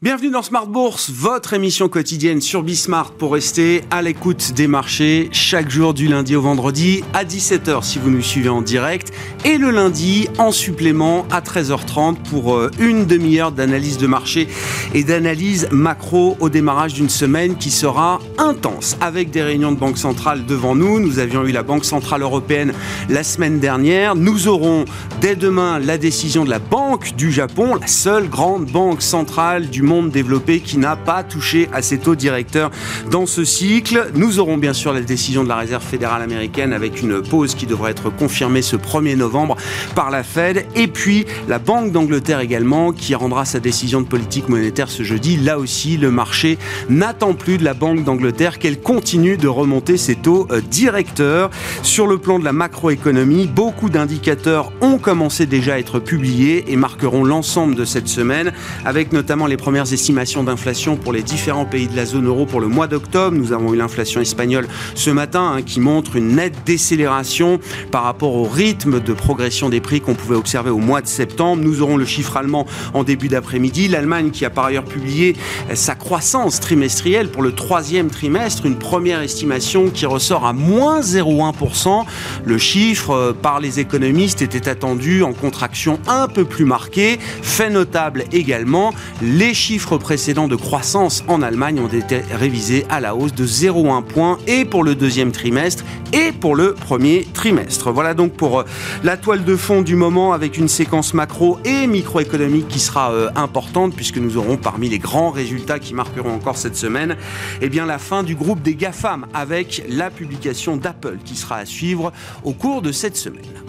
Bienvenue dans Smart Bourse, votre émission quotidienne sur Bismart pour rester à l'écoute des marchés chaque jour du lundi au vendredi à 17h si vous nous suivez en direct et le lundi en supplément à 13h30 pour euh, une demi-heure d'analyse de marché et d'analyse macro au démarrage d'une semaine qui sera intense avec des réunions de banque centrale devant nous. Nous avions eu la Banque centrale européenne la semaine dernière. Nous aurons dès demain la décision de la Banque du Japon, la seule grande banque centrale du monde développé qui n'a pas touché à ses taux directeurs dans ce cycle. Nous aurons bien sûr la décision de la Réserve fédérale américaine avec une pause qui devrait être confirmée ce 1er novembre par la Fed. Et puis la Banque d'Angleterre également qui rendra sa décision de politique monétaire ce jeudi. Là aussi, le marché n'attend plus de la Banque d'Angleterre qu'elle continue de remonter ses taux euh, directeurs. Sur le plan de la macroéconomie, beaucoup d'indicateurs ont commencé déjà à être publiés et marqueront l'ensemble de cette semaine avec notamment les premières estimations d'inflation pour les différents pays de la zone euro pour le mois d'octobre. Nous avons eu l'inflation espagnole ce matin hein, qui montre une nette décélération par rapport au rythme de progression des prix qu'on pouvait observer au mois de septembre. Nous aurons le chiffre allemand en début d'après-midi. L'Allemagne qui a par ailleurs publié sa croissance trimestrielle pour le troisième trimestre, une première estimation qui ressort à moins 0,1%. Le chiffre euh, par les économistes était attendu en contraction un peu plus marquée. Fait notable également, les chiffres chiffres précédents de croissance en Allemagne ont été révisés à la hausse de 0,1 point et pour le deuxième trimestre et pour le premier trimestre. Voilà donc pour euh, la toile de fond du moment avec une séquence macro et microéconomique qui sera euh, importante puisque nous aurons parmi les grands résultats qui marqueront encore cette semaine eh bien la fin du groupe des GAFAM avec la publication d'Apple qui sera à suivre au cours de cette semaine.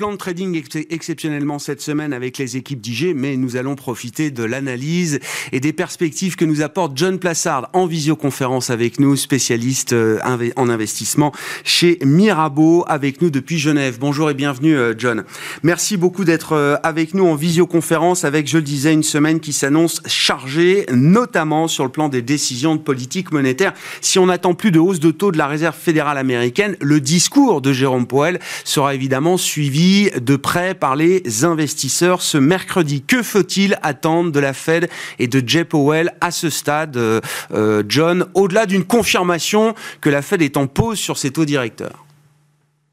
Plan de trading exceptionnellement cette semaine avec les équipes d'IG, mais nous allons profiter de l'analyse et des perspectives que nous apporte John Plassard en visioconférence avec nous, spécialiste euh, en investissement chez Mirabeau, avec nous depuis Genève. Bonjour et bienvenue euh, John. Merci beaucoup d'être euh, avec nous en visioconférence avec, je le disais, une semaine qui s'annonce chargée, notamment sur le plan des décisions de politique monétaire. Si on n'attend plus de hausse de taux de la Réserve fédérale américaine, le discours de Jérôme Powell sera évidemment suivi de près par les investisseurs ce mercredi. Que faut-il attendre de la Fed et de Jay Powell à ce stade, euh, euh, John, au-delà d'une confirmation que la Fed est en pause sur ses taux directeurs?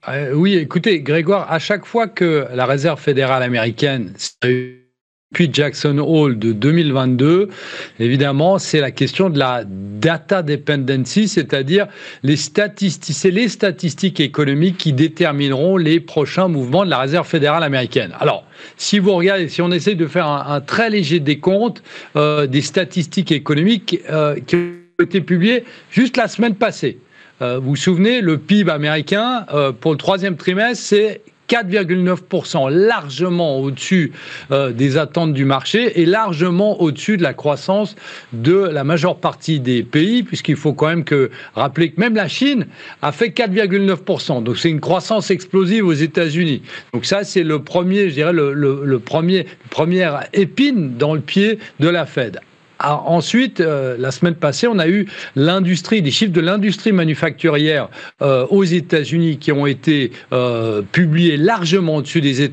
Euh, Oui, écoutez, Grégoire, à chaque fois que la Réserve fédérale américaine puis Jackson Hole de 2022, évidemment, c'est la question de la data dependency, c'est-à-dire les statistiques, c'est les statistiques économiques qui détermineront les prochains mouvements de la Réserve fédérale américaine. Alors, si vous regardez, si on essaie de faire un, très léger décompte euh, des statistiques économiques euh, qui ont été publiées juste la semaine passée. Euh, vous vous souvenez, le PIB américain pour le troisième trimestre, c'est 4,9%, largement au-dessus euh, des attentes du marché et largement au-dessus de la croissance de la majeure partie des pays, puisqu'il faut quand même que rappeler que même la Chine a fait 4,9%. Donc c'est une croissance explosive aux États-Unis. Donc ça, c'est le premier, je dirais, le, le premier, première épine dans le pied de la Fed. Ah, ensuite, euh, la semaine passée, on a eu l'industrie, des chiffres de l'industrie manufacturière euh, aux États-Unis qui ont été euh, publiés largement au-dessus des,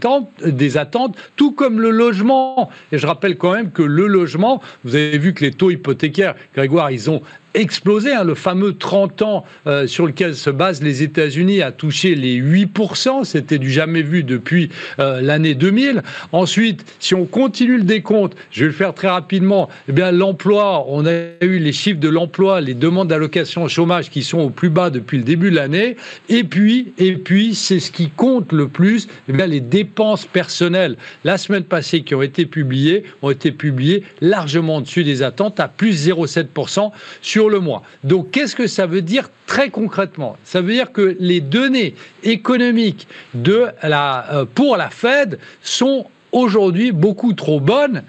des attentes, tout comme le logement. Et je rappelle quand même que le logement, vous avez vu que les taux hypothécaires, Grégoire, ils ont explosé. Hein, le fameux 30 ans euh, sur lequel se basent les États-Unis a touché les 8%. C'était du jamais vu depuis euh, l'année 2000. Ensuite, si on continue le décompte, je vais le faire très rapidement, eh bien, l'emploi, on a eu les chiffres de l'emploi, les demandes d'allocation au chômage qui sont au plus bas depuis le début de l'année. Et puis, et puis, c'est ce qui compte le plus, eh bien, les dépenses personnelles. La semaine passée, qui ont été publiées, ont été publiées largement au-dessus des attentes à plus 0,7% sur le mois. Donc qu'est-ce que ça veut dire très concrètement? Ça veut dire que les données économiques euh, pour la Fed sont aujourd'hui beaucoup trop bonne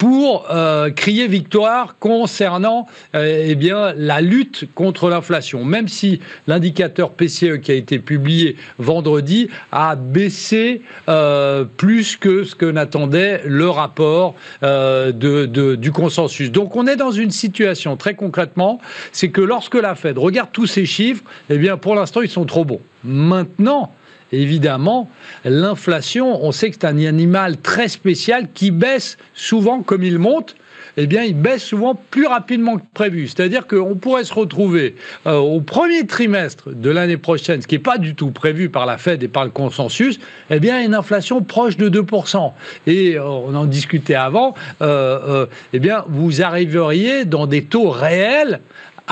pour euh, crier victoire concernant euh, eh bien, la lutte contre l'inflation. Même si l'indicateur PCE qui a été publié vendredi a baissé euh, plus que ce que n'attendait le rapport de, du consensus. Donc on est dans une situation très concrètement, c'est que lorsque la Fed regarde tous ces chiffres, eh bien pour l'instant ils sont trop bons. Maintenant, évidemment, l'inflation, on sait que c'est un animal très spécial qui baisse souvent comme il monte eh bien, il baisse souvent plus rapidement que prévu. C'est-à-dire qu'on pourrait se retrouver euh, au premier trimestre de l'année prochaine, ce qui n'est pas du tout prévu par la Fed et par le consensus, eh bien, une inflation proche de 2%. Et euh, on en discutait avant, euh, eh bien, vous arriveriez dans des taux réels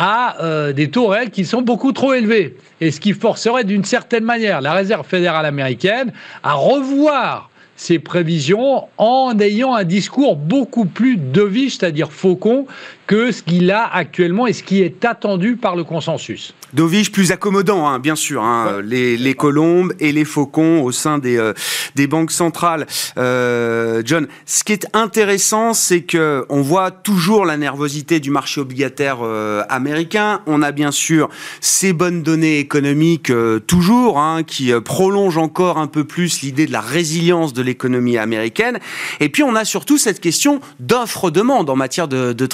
à euh, des taux réels qui sont beaucoup trop élevés. Et ce qui forcerait d'une certaine manière la Réserve fédérale américaine à revoir ses prévisions en ayant un discours beaucoup plus deviche, c'est-à-dire faucon, que ce qu'il a actuellement et ce qui est attendu par le consensus. Dovige plus accommodant, hein, bien sûr, hein, les, les, colombes et les faucons au sein des, euh, des banques centrales. Euh, John, ce qui est intéressant, c'est que on voit toujours la nervosité du marché obligataire euh, américain. On a bien sûr ces bonnes données économiques euh, toujours, hein, qui prolongent encore un peu plus l'idée de la résilience de l'économie américaine. Et puis on a surtout cette question d'offre-demande en matière de, de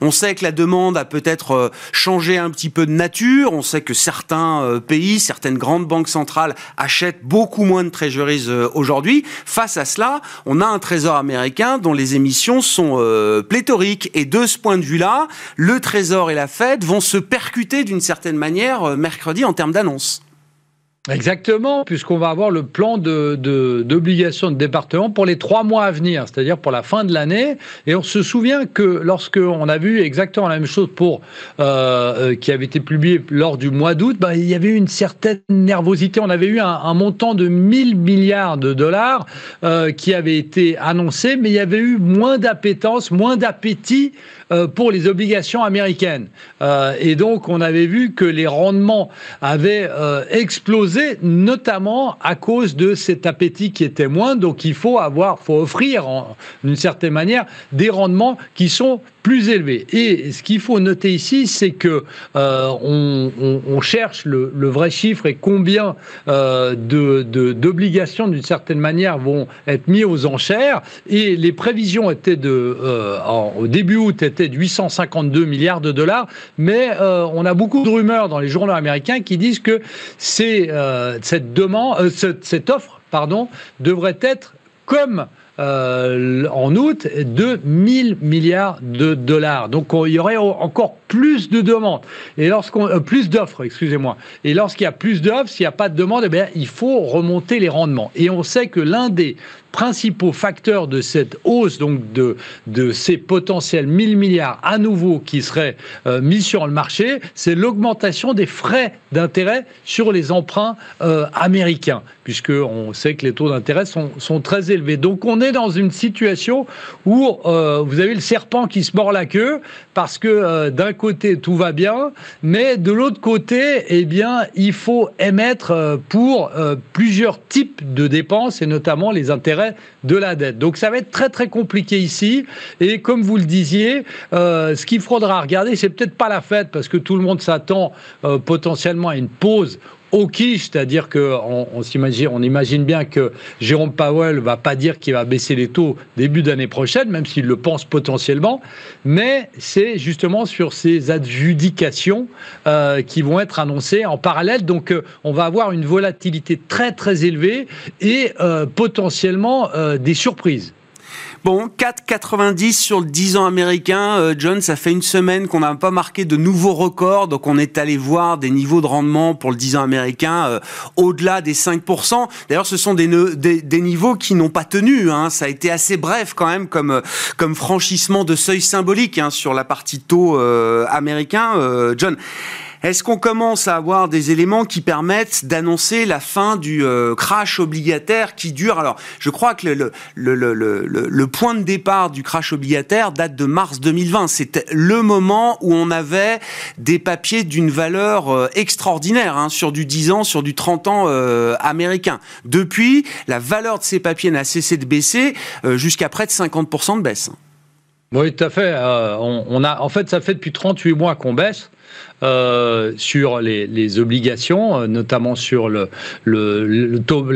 On sait que la demande a peut-être changé un petit peu de nature on sait que certains euh, pays, certaines grandes banques centrales achètent beaucoup moins de treasuries euh, aujourd'hui. Face à cela, on a un trésor américain dont les émissions sont euh, pléthoriques. Et de ce point de vue-là, le trésor et la Fed vont se percuter d'une certaine manière mercredi en termes d'annonces. Exactement, puisqu'on va avoir le plan d'obligation de, de, département pour les trois mois à venir, c'est-à-dire pour la fin de l'année. Et on se souvient que lorsqu'on a vu exactement la même chose pour euh, euh, qui avait été publié lors du mois d'août, bah, il y avait une certaine nervosité. On avait eu un, montant de 1000 milliards de dollars euh, qui avait été annoncé, mais il y avait eu moins d'appétence, moins d'appétit pour les obligations américaines. Et donc, on avait vu que les rendements avaient euh, notamment à cause de cet appétit qui était moins. Donc, il faut avoir, faut offrir, d'une certaine manière, des rendements qui sont plus élevé. Et ce qu'il faut noter ici, c'est que euh, on, cherche le, vrai chiffre et combien euh, d'obligations, d'une certaine manière, vont être mis aux enchères. Et les prévisions étaient de, euh, au début août, étaient de 852 milliards de dollars, mais on a beaucoup de rumeurs dans les journaux américains qui disent que c'est cette demande, cette offre, pardon, devrait être comme euh, en août de 1000 milliards de dollars. Donc il y aurait encore plus de demandes et lorsqu'on euh, plus d'offres, excusez-moi. Et lorsqu'il y a plus d'offres, s'il n'y a pas de demande, eh il faut remonter les rendements. Et on sait que l'un des principaux facteurs de cette hausse, donc de, de ces potentiels 1000 milliards à nouveau qui seraient euh, mis sur le marché, c'est l'augmentation des frais d'intérêt sur les emprunts euh, américains, puisqu'on sait que les taux d'intérêt sont, sont, très élevés. Donc on est dans une situation où euh, vous avez le serpent qui se mord la queue, parce que d'un côté tout va bien, mais de l'autre côté, eh bien, il faut émettre pour plusieurs types de dépenses, et notamment les intérêts de la dette. Donc ça va être très très compliqué ici. Et comme vous le disiez, euh, ce qu'il faudra regarder, c'est peut-être pas la fête parce que tout le monde s'attend euh, potentiellement à une pause c'est-à-dire qu'on on, s'imagine, on imagine bien que Jérôme Powell va pas dire qu'il va baisser les taux début d'année prochaine, même s'il le pense potentiellement, mais c'est justement sur ces adjudications euh, qui vont être annoncées en parallèle. Donc, euh, on va avoir une volatilité très très élevée et euh, potentiellement des surprises. Bon, 4,90 sur le 10 ans américain. Euh, John, ça fait une semaine qu'on n'a pas marqué de nouveaux records, donc on est allé voir des niveaux de rendement pour le 10 ans américain euh, au-delà des 5%. D'ailleurs, ce sont des, des, niveaux qui n'ont pas tenu. Hein. Ça a été assez bref quand même comme, euh, comme franchissement de seuil symbolique hein, sur la partie taux américain. John, Est-ce qu'on commence à avoir des éléments qui permettent d'annoncer la fin du euh, crash obligataire qui dure? Alors, je crois que le, point de départ du crash obligataire date de mars 2020. C'était le moment où on avait des papiers d'une valeur euh, extraordinaire, hein, sur du 10 ans, sur du 30 ans euh, américain. Depuis, la valeur de ces papiers n'a cessé de baisser jusqu'à près de 50% de baisse. Oui, tout à fait. on, a, en fait, ça fait depuis 38 mois qu'on baisse. Euh, sur les, obligations, euh, notamment sur le, taux,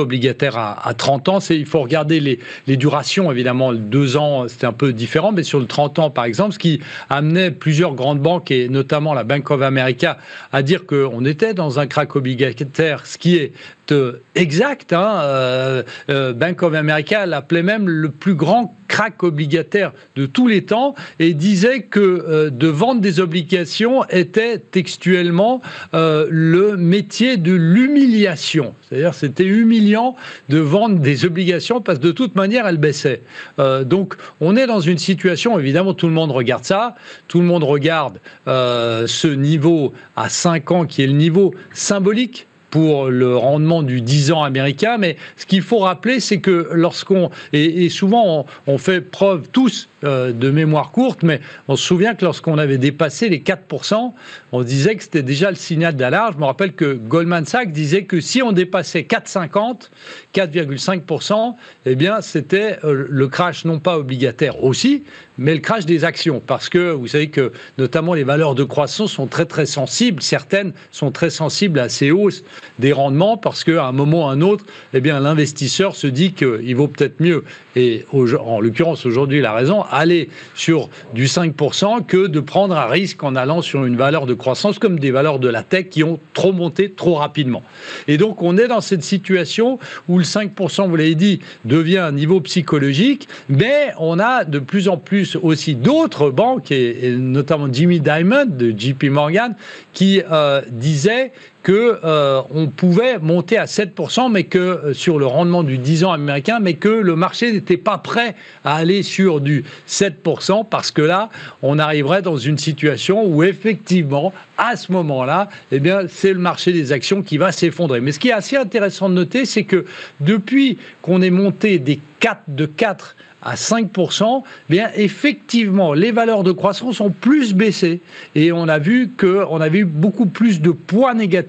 obligataire à, 30 ans. Il faut regarder les, durations, évidemment, deux ans, c'était un peu différent, mais sur le 30 ans, par exemple, ce qui amenait plusieurs grandes banques, et notamment la Bank of America, à dire qu'on était dans un crack obligataire, ce qui est euh, exact. Hein, Bank of America l'appelait même le plus grand crack obligataire de tous les temps et disait que de vendre des obligations était textuellement euh, le métier de l'humiliation. C'est-à-dire c'était humiliant de vendre des obligations parce que de toute manière elles baissaient. Euh, donc on est dans une situation, évidemment tout le monde regarde ça, tout le monde regarde euh, ce niveau à 5 ans qui est le niveau symbolique pour le rendement du 10 ans américain, mais ce qu'il faut rappeler, c'est que lorsqu'on, et, souvent on, fait preuve tous euh, de mémoire courte, mais on se souvient que lorsqu'on avait dépassé les 4%, on disait que c'était déjà le signal d'alarme. Je me rappelle que Goldman Sachs disait que si on dépassait 4,50, 4,5%, eh bien c'était euh, le crash non pas obligataire aussi, mais le crash des actions. Parce que vous savez que notamment les valeurs de croissance sont très très sensibles. Certaines sont très sensibles à ces hausses des rendements parce qu'à un moment ou à un autre, eh bien l'investisseur se dit qu'il vaut peut-être mieux. Et en l'occurrence aujourd'hui, la raison, aller sur du 5% que de prendre un risque en allant sur une valeur de croissance comme des valeurs de la tech qui ont trop monté trop rapidement. Et donc on est dans cette situation où le 5%, vous l'avez dit, devient un niveau psychologique, mais on a de plus en plus aussi d'autres banques, et, notamment Jimmy Diamond de JP Morgan, qui euh, disait que euh, on pouvait monter à 7%, mais que euh, sur le rendement du 10 ans américain, mais que le marché n'était pas prêt à aller sur du 7%, parce que là, on arriverait dans une situation où effectivement, à ce moment-là, eh bien, c'est le marché des actions qui va s'effondrer. Mais ce qui est assez intéressant de noter, c'est que depuis qu'on est monté des 4 de 4 à 5%, bien effectivement, les valeurs de croissance ont plus baissé et on a vu qu'on avait eu beaucoup plus de poids négatifs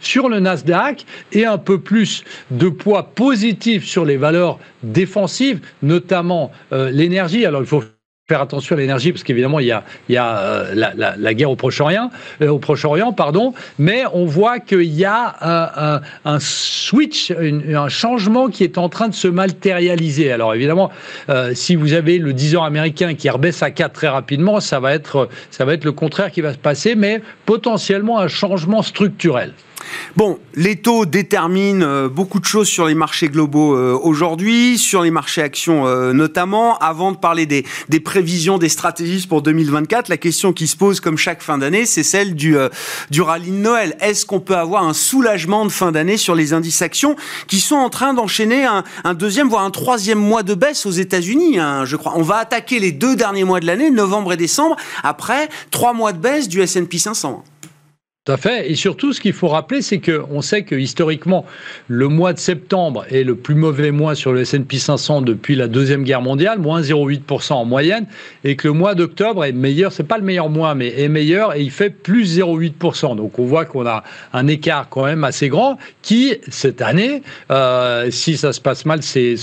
sur le Nasdaq et un peu plus de poids positif sur les valeurs défensives, notamment euh, l'énergie. Alors il faut faire attention à l'énergie parce qu'évidemment il y a, il y a euh, la, la, guerre au Proche-Orient, euh, au Proche-Orient pardon, mais on voit qu'il y a un, un, switch, un changement qui est en train de se matérialiser. Alors évidemment, euh, si vous avez le 10 ans américain qui rebaisse à 4 très rapidement, ça va être ça va être le contraire qui va se passer, mais potentiellement un changement structurel. Bon, les taux déterminent euh, beaucoup de choses sur les marchés globaux euh, aujourd'hui, sur les marchés actions euh, notamment. Avant de parler des, prévisions des stratégistes pour 2024, la question qui se pose comme chaque fin d'année, c'est celle du, rallye Noël. Est-ce qu'on peut avoir un soulagement de fin d'année sur les indices actions qui sont en train d'enchaîner un, deuxième, voire un troisième mois de baisse aux États-Unis, hein, je crois. On va attaquer les deux derniers mois de l'année, novembre et décembre, après trois mois de baisse du S&P 500. Tout fait. Et surtout, ce qu'il faut rappeler, c'est qu'on sait que historiquement, le mois de septembre est le plus mauvais mois sur le S&P 500 depuis la Deuxième Guerre mondiale, moins 0,8% en moyenne, et que le mois d'octobre est meilleur, c'est pas le meilleur mois, mais est meilleur, et il fait plus 0,8%. Donc on voit qu'on a un écart quand même assez grand, qui, cette année, euh, si ça se passe mal, c'est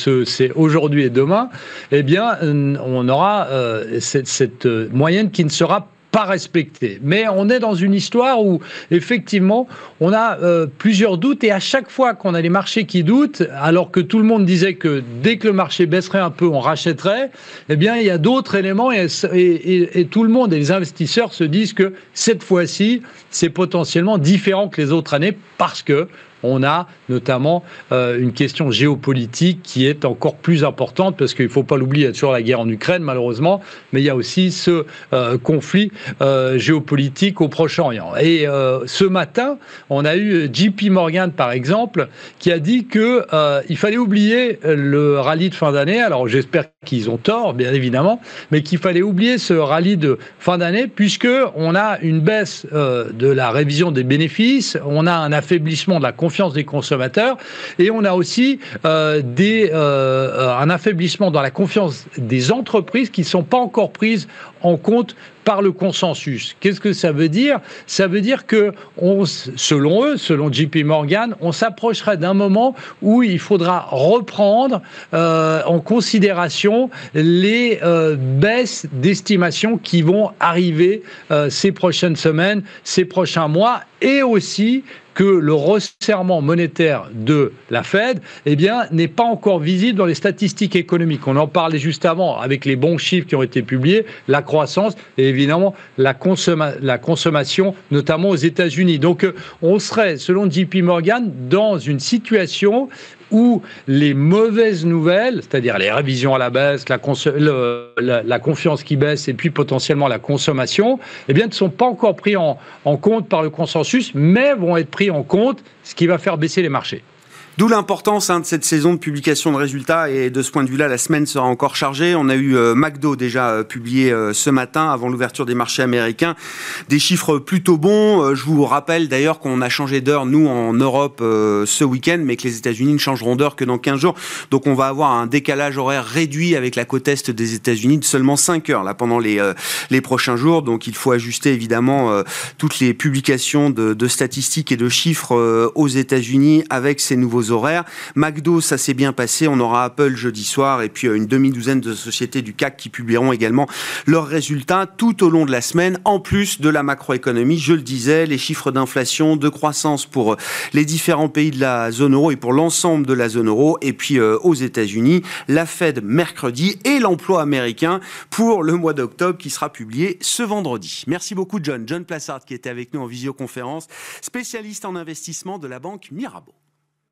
aujourd'hui et demain, eh bien, on aura euh, cette moyenne qui ne sera pas respecté. Mais on est dans une histoire où, effectivement, on a euh, plusieurs doutes et à chaque fois qu'on a les marchés qui doutent, alors que tout le monde disait que dès que le marché baisserait un peu, on rachèterait, eh bien, il y a d'autres éléments et, et, tout le monde et les investisseurs se disent que cette fois-ci, c'est potentiellement différent que les autres années parce que on a notamment une question géopolitique qui est encore plus importante parce qu'il ne faut pas l'oublier, il y a toujours la guerre en Ukraine malheureusement, mais il y a aussi ce conflit géopolitique au Proche-Orient. Et ce matin, on a eu JP Morgan par exemple qui a dit que il fallait oublier le rallye de fin d'année. Alors j'espère qu'ils ont tort, bien évidemment, mais qu'il fallait oublier ce rallye de fin d'année puisque on a une baisse euh, de la révision des bénéfices, on a un affaiblissement de la confiance des consommateurs. Et on a aussi euh, des, euh, un affaiblissement dans la confiance des entreprises qui ne sont pas encore prises en compte par le consensus. Qu'est-ce que ça veut dire? Ça veut dire que, on, selon eux, selon JP Morgan, on s'approcherait d'un moment où il faudra reprendre euh, en considération les euh, baisses d'estimation qui vont arriver euh, ces prochaines semaines, ces prochains mois, et aussi que le resserrement monétaire de la Fed eh bien, n'est pas encore visible dans les statistiques économiques. On en parlait juste avant avec les bons chiffres qui ont été publiés, la croissance et évidemment la, la consommation, notamment aux États-Unis. Donc euh, on serait, selon JP Morgan, dans une situation où les mauvaises nouvelles, c'est-à-dire les révisions à la baisse, la, confiance qui baisse et puis potentiellement la consommation, eh bien, ne sont pas encore pris en compte par le consensus, mais vont être pris en compte, ce qui va faire baisser les marchés. D'où l'importance hein, de cette saison de publication de résultats et de ce point de vue-là, la semaine sera encore chargée. On a eu euh, McDo déjà euh, publié euh, ce matin avant l'ouverture des marchés américains, des chiffres plutôt bons. je vous rappelle d'ailleurs qu'on a changé d'heure nous en Europe ce week-end, mais que les États-Unis ne changeront d'heure que dans 15 jours. Donc on va avoir un décalage horaire réduit avec la côte est des États-Unis de seulement 5 heures là pendant les les prochains jours. Donc il faut ajuster évidemment toutes les publications de, statistiques et de chiffres aux États-Unis avec ces nouveaux horaires. McDo, ça s'est bien passé. On aura Apple jeudi soir et puis euh, une demi-douzaine de sociétés du CAC qui publieront également leurs résultats tout au long de la semaine, en plus de la macroéconomie. Je le disais, les chiffres d'inflation, de croissance pour euh, les différents pays de la zone euro et pour l'ensemble de la zone euro. Et puis euh, aux États-Unis, la Fed mercredi et l'emploi américain pour le mois d'octobre qui sera publié ce vendredi. Merci beaucoup John. John Plassard qui était avec nous en visioconférence, spécialiste en investissement de la banque Mirabeau.